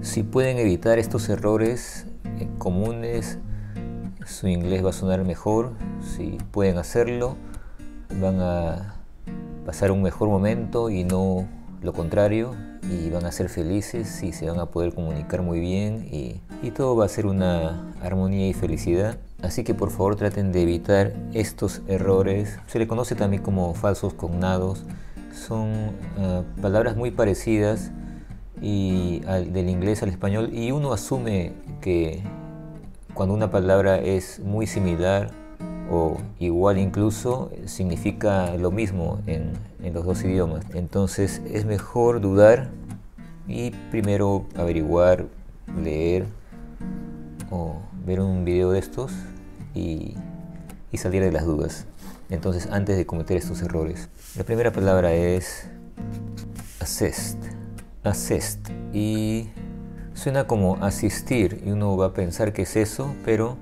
Si pueden evitar estos errores eh, comunes, su inglés va a sonar mejor. Si pueden hacerlo, van a pasar un mejor momento y no lo contrario y van a ser felices y se van a poder comunicar muy bien y, todo va a ser una armonía y felicidad. Así que por favor traten de evitar estos errores. Se le conoce también como falsos cognados. Son ah, palabras muy parecidas y del inglés al español y uno asume que cuando una palabra es muy similar o igual incluso significa lo mismo en, los dos idiomas. Entonces es mejor dudar y primero averiguar, leer o ver un video de estos y, y salir de las dudas. Entonces antes de cometer estos errores. La primera palabra es assist. Assist. Y suena como asistir y uno va a pensar que es eso, pero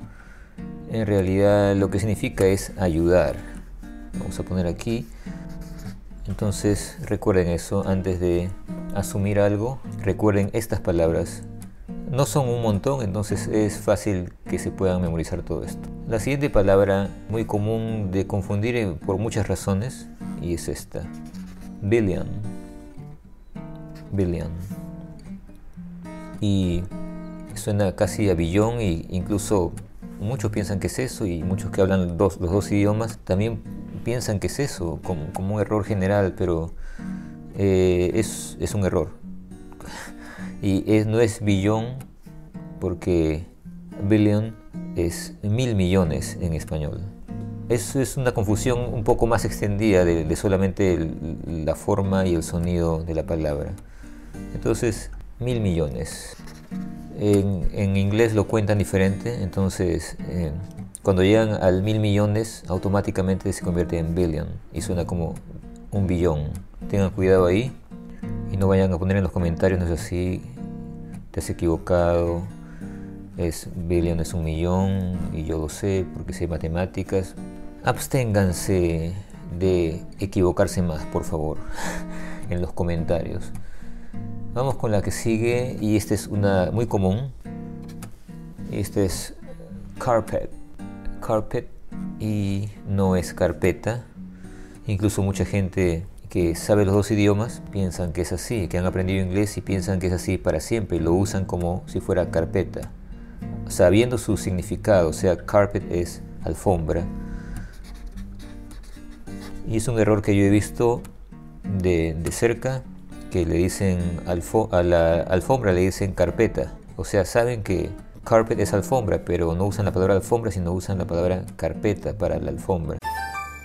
en realidad lo que significa es ayudar. Vamos a poner aquí. Entonces recuerden eso antes de asumir algo. Recuerden estas palabras. No son un montón, entonces es fácil que se puedan memorizar todo esto. La siguiente palabra muy común de confundir por muchas razones y es esta. Billion. Billion. Y suena casi a billón e incluso muchos piensan que es eso y muchos que hablan los dos idiomas también piensan que es eso, como, un error general, pero eh, es, un error. Y no es billón porque billion es mil millones en español. Eso es una confusión un poco más extendida de, solamente la forma y el sonido de la palabra. Entonces, mil millones. En, inglés lo cuentan diferente, entonces eh, cuando llegan al mil millones automáticamente se convierte en billion y suena como un billón. Tengan cuidado ahí y no vayan a poner en los comentarios, no es así, te has equivocado, es billion es un millón y yo lo sé porque sé matemáticas. Absténganse de equivocarse más, por favor, en los comentarios. Vamos con la que sigue y esta es una muy común. Este es carpet. Carpet y no es carpeta. Incluso mucha gente que sabe los dos idiomas piensan que es así, que han aprendido inglés y piensan que es así para siempre y lo usan como si fuera carpeta. Sabiendo su significado, o sea, carpet es alfombra. Y es un error que yo he visto de, de cerca que le dicen a la alfombra le dicen carpeta. O sea, saben que carpet es alfombra, pero no usan la palabra alfombra, sino usan la palabra carpeta para la alfombra.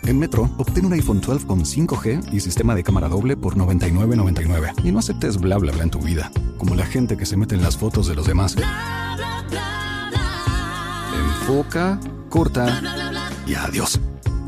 En Metro, obtén un iPhone 12 con 5G y sistema de cámara doble por $99.99. Y no aceptes bla bla bla en tu vida, como la gente que se mete en las fotos de los demás. Enfoca, corta y adiós.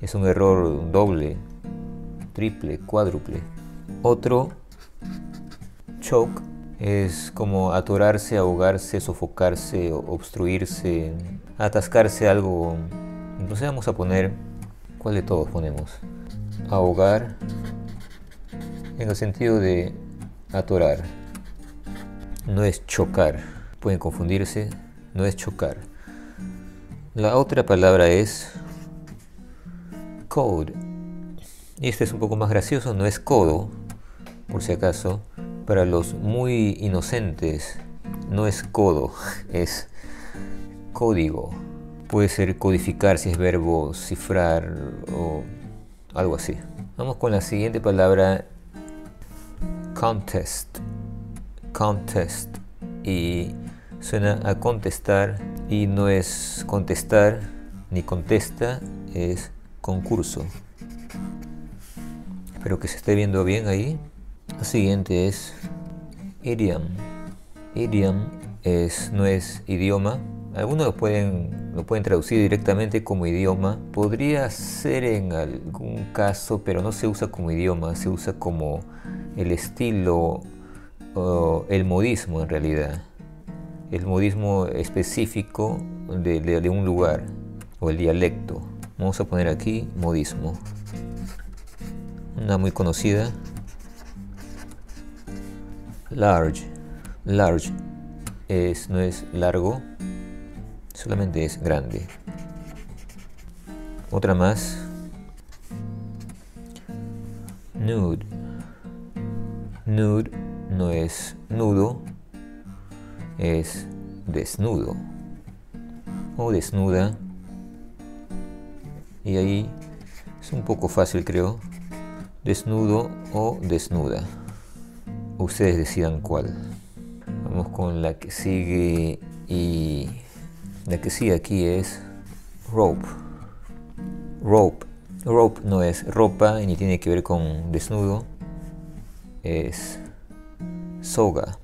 Es un error doble, triple, cuádruple. Otro, choke, es como atorarse, ahogarse, sofocarse, obstruirse, atascarse algo. Entonces vamos a poner, ¿cuál de todos ponemos? Ahogar en el sentido de atorar. No es chocar, pueden confundirse, no es chocar. La otra palabra es code. Y este es un poco más gracioso, no es codo, por si acaso. Para los muy inocentes, no es codo, es código. Puede ser codificar si es verbo, cifrar o algo así. Vamos con la siguiente palabra, contest. Contest. Y suena a contestar y no es contestar ni contesta, es concurso. Espero que se esté viendo bien ahí. La siguiente es idiom. Idiom es, no es idioma. Algunos lo pueden, lo pueden traducir directamente como idioma. Podría ser en algún caso, pero no se usa como idioma, se usa como el estilo o el modismo en realidad. El modismo específico de un lugar o el dialecto. Vamos a poner aquí modismo. Una muy conocida. Large. Large es, no es largo, solamente es grande. Otra más. Nude. Nude no es nudo, es desnudo o desnuda y ahí es un poco fácil creo. Desnudo o desnuda. Ustedes decidan cuál. Vamos con la que sigue y la que sigue aquí es rope. Rope. Rope no es ropa ni tiene que ver con desnudo. Es soga.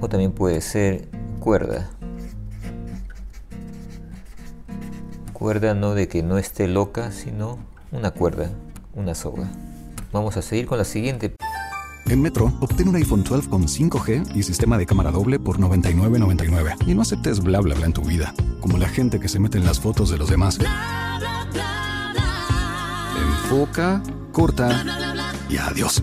O también puede ser cuerda. Cuerda no de que no esté loca, sino una cuerda, una soga. Vamos a seguir con la siguiente. En Metro, obtén un iPhone 12 con 5G y sistema de cámara doble por $99.99. Y no aceptes bla bla bla en tu vida, como la gente que se mete en las fotos de los demás. Enfoca, corta y adiós.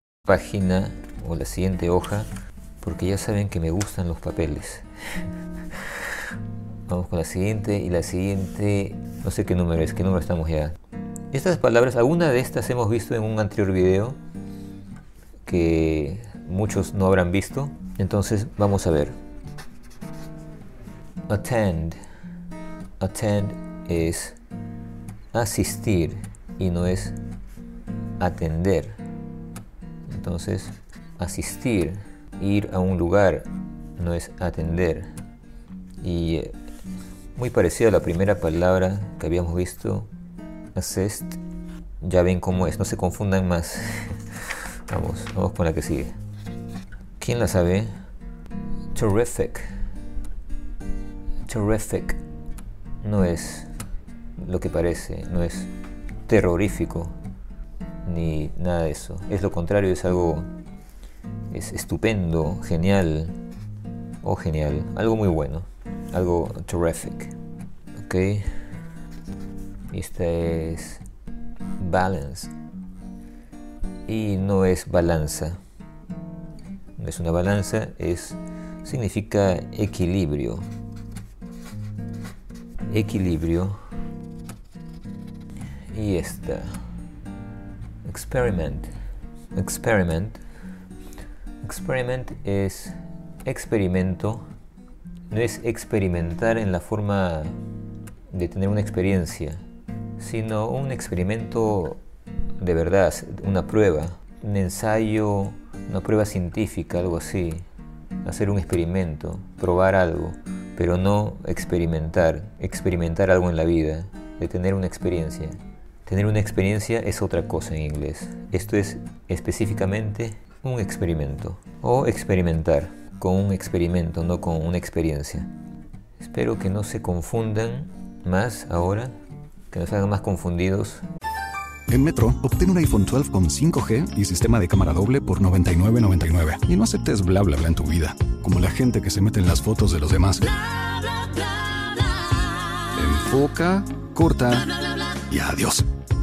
Página o la siguiente hoja, porque ya saben que me gustan los papeles. Vamos con la siguiente y la siguiente, no sé qué número es, qué número estamos ya. Estas palabras, alguna de estas hemos visto en un anterior video que muchos no habrán visto. Entonces vamos a ver. Attend. Attend es asistir y no es atender. Entonces, asistir, ir a un lugar, no es atender. Y eh, muy parecido a la primera palabra que habíamos visto, assist, ya ven cómo es, no se confundan más. vamos, vamos con la que sigue. ¿Quién la sabe? Terrific. Terrific no es lo que parece, no es terrorífico ni nada de eso. Es lo contrario, es algo es estupendo, genial o genial, algo muy bueno, algo terrific. Ok, esta es balance y no es balanza. No es una balanza, es significa equilibrio. Equilibrio y esta experiment. Experiment. Experiment es experimento. No es experimentar en la forma de tener una experiencia, sino un experimento de verdad, una prueba, un ensayo, una prueba científica, algo así. Hacer un experimento, probar algo, pero no experimentar, experimentar algo en la vida, de tener una experiencia. Tener una experiencia es otra cosa en inglés. Esto es específicamente un experimento o experimentar con un experimento, no con una experiencia. Espero que no se confundan más ahora, que no se hagan más confundidos. En Metro, obtén un iPhone 12 con 5G y sistema de cámara doble por $99.99. Y no aceptes bla bla bla en tu vida, como la gente que se mete en las fotos de los demás. Enfoca, corta y adiós.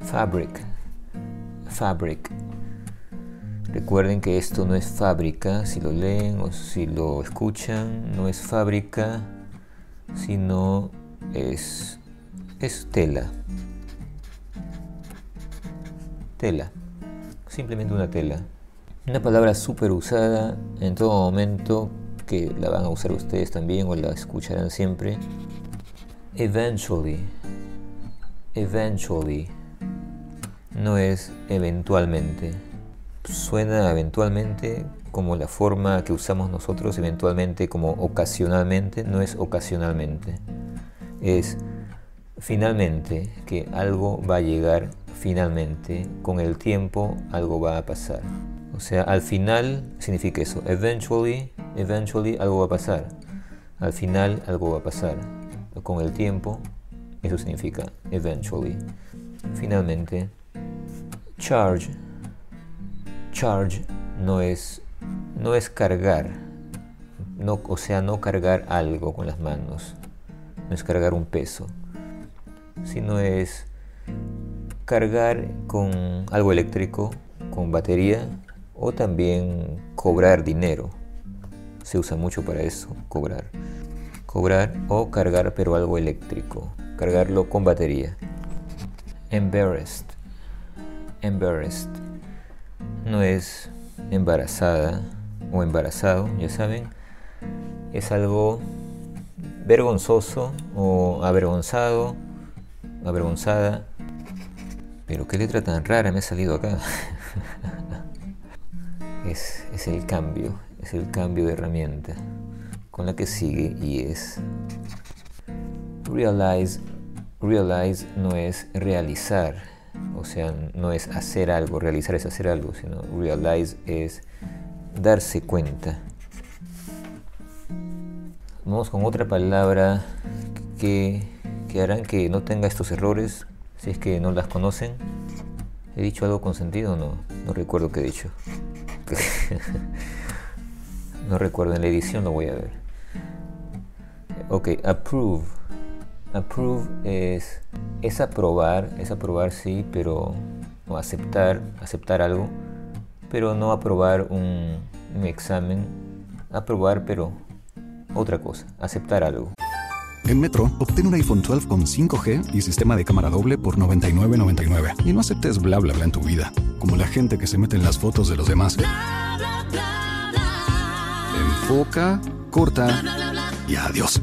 Fabric. Fabric. Recuerden que esto no es fábrica, si lo leen o si lo escuchan, no es fábrica, sino es, es tela. Tela. Simplemente una tela. Una palabra súper usada en todo momento, que la van a usar ustedes también o la escucharán siempre. Eventually eventually, no es eventualmente. Suena eventualmente como la forma que usamos nosotros, eventualmente como ocasionalmente, no es ocasionalmente. Es finalmente, que algo va a llegar finalmente, con el tiempo algo va a pasar. O sea, al final significa eso, eventually, eventually algo va a pasar. Al final algo va a pasar. Con el tiempo eso significa eventually. Finalmente, charge. Charge no es, no es cargar. No, o sea, no cargar algo con las manos. No es cargar un peso. Sino es cargar con algo eléctrico, con batería, o también cobrar dinero. Se usa mucho para eso, cobrar. Cobrar o cargar pero algo eléctrico cargarlo con batería. Embarrassed. Embarrassed. No es embarazada o embarazado, ya saben. Es algo vergonzoso o avergonzado, avergonzada. Pero qué letra tan rara me ha salido acá. es, es el cambio, es el cambio de herramienta con la que sigue y es realize realize no es realizar, o sea, no es hacer algo, realizar es hacer algo, sino realize es darse cuenta. Vamos con otra palabra que, que harán que no tenga estos errores, si es que no las conocen. ¿He dicho algo con sentido o no? No recuerdo qué he dicho. no recuerdo, en la edición lo voy a ver. Ok, approve Approve es, es aprobar, es aprobar sí, pero no aceptar, aceptar algo, pero no aprobar un, un examen, aprobar pero otra cosa, aceptar algo. En Metro, obtén un iPhone 12 con 5G y sistema de cámara doble por $99.99. Y no aceptes bla bla bla en tu vida, como la gente que se mete en las fotos de los demás. Enfoca, corta y adiós.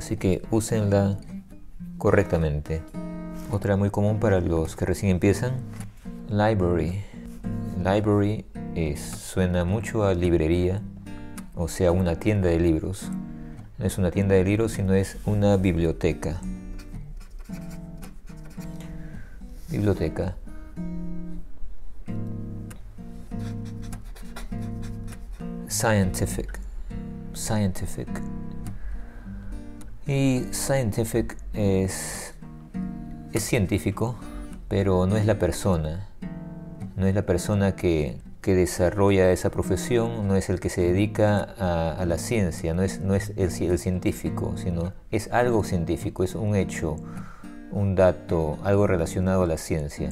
Así que úsenla correctamente. Otra muy común para los que recién empiezan, library. Library es, suena mucho a librería, o sea, una tienda de libros. No es una tienda de libros, sino es una biblioteca. Biblioteca. Scientific. Scientific. Y scientific es, es científico, pero no es la persona. No es la persona que, que desarrolla esa profesión, no es el que se dedica a, la ciencia, no es, no es el, el, científico, sino es algo científico, es un hecho, un dato, algo relacionado a la ciencia.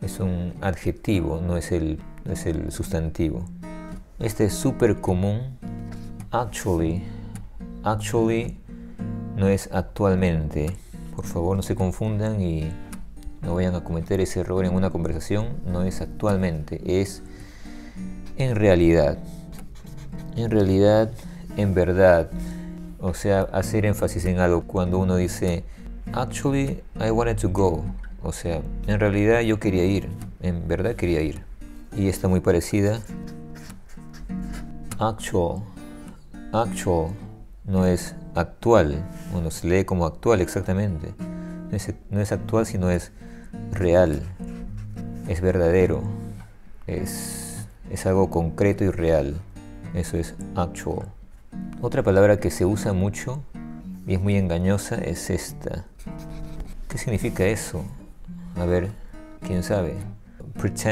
Es un adjetivo, no es el, es el sustantivo. Este es súper común. Actually. Actually no es actualmente. Por favor no se confundan y no vayan a cometer ese error en una conversación. No es actualmente, es en realidad. En realidad, en verdad. O sea, hacer énfasis en algo cuando uno dice, actually, I wanted to go. O sea, en realidad yo quería ir. En verdad quería ir. Y está muy parecida. Actual. Actual no es actual. Uno se lee como actual exactamente. No es, no es actual, sino es real, es verdadero, es, es algo concreto y real. Eso es actual. Otra palabra que se usa mucho y es muy engañosa es esta. ¿Qué significa eso? A ver, ¿quién sabe? Pretend.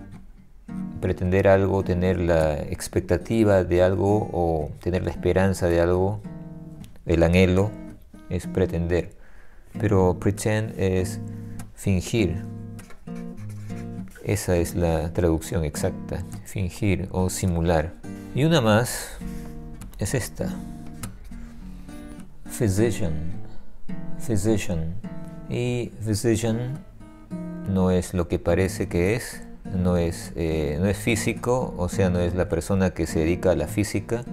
pretender algo, tener la expectativa de algo o tener la esperanza de algo, el anhelo es pretender. Pero pretend es fingir. Esa es la traducción exacta, fingir o simular. Y una más es esta. Physician. Physician. Y physician no es lo que parece que es, no es, eh, no es físico, o sea, no es la persona que se dedica a la física,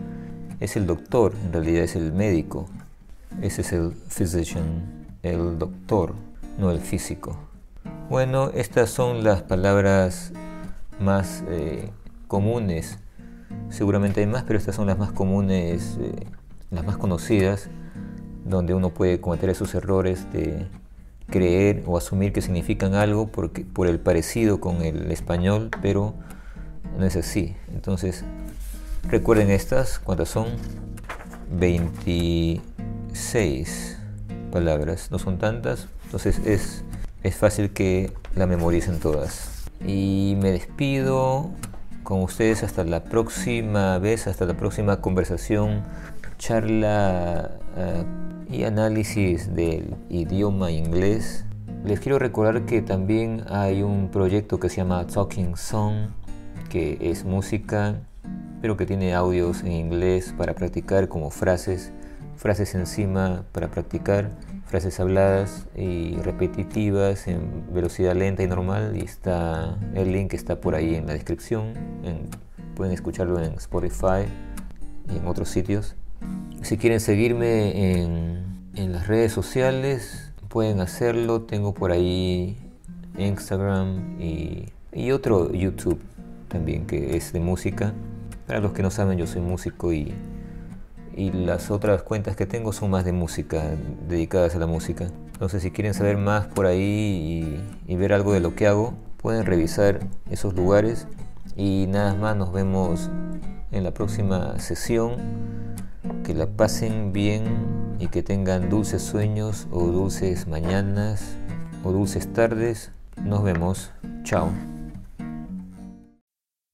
es el doctor, en realidad es el médico. Ese es el physician, el doctor, no el físico. Bueno, estas son las palabras más eh, comunes. Seguramente hay más, pero estas son las más comunes, eh, las más conocidas, donde uno puede cometer esos errores de creer o asumir que significan algo porque, por el parecido con el español, pero no es así. Entonces, recuerden estas, ¿cuántas son? 26 palabras, no son tantas, entonces es, es fácil que la memoricen todas. Y me despido con ustedes hasta la próxima vez, hasta la próxima conversación, charla uh, y análisis del idioma inglés. Les quiero recordar que también hay un proyecto que se llama Talking Song, que es música, pero que tiene audios en inglés para practicar como frases, frases encima para practicar, frases habladas y repetitivas en velocidad lenta y normal. Y está el link está por ahí en la descripción. En, pueden escucharlo en Spotify y en otros sitios. Si quieren seguirme en, las redes sociales, pueden hacerlo. Tengo por ahí Instagram y, otro YouTube también que es de música. Para los que no saben, yo soy músico y, y las otras cuentas que tengo son más de música, dedicadas a la música. Entonces, si quieren saber más por ahí y, y ver algo de lo que hago, pueden revisar esos lugares. Y nada más, nos vemos en la próxima sesión que la pasen bien y que tengan dulces sueños o dulces mañanas o dulces tardes. Nos vemos. Chao.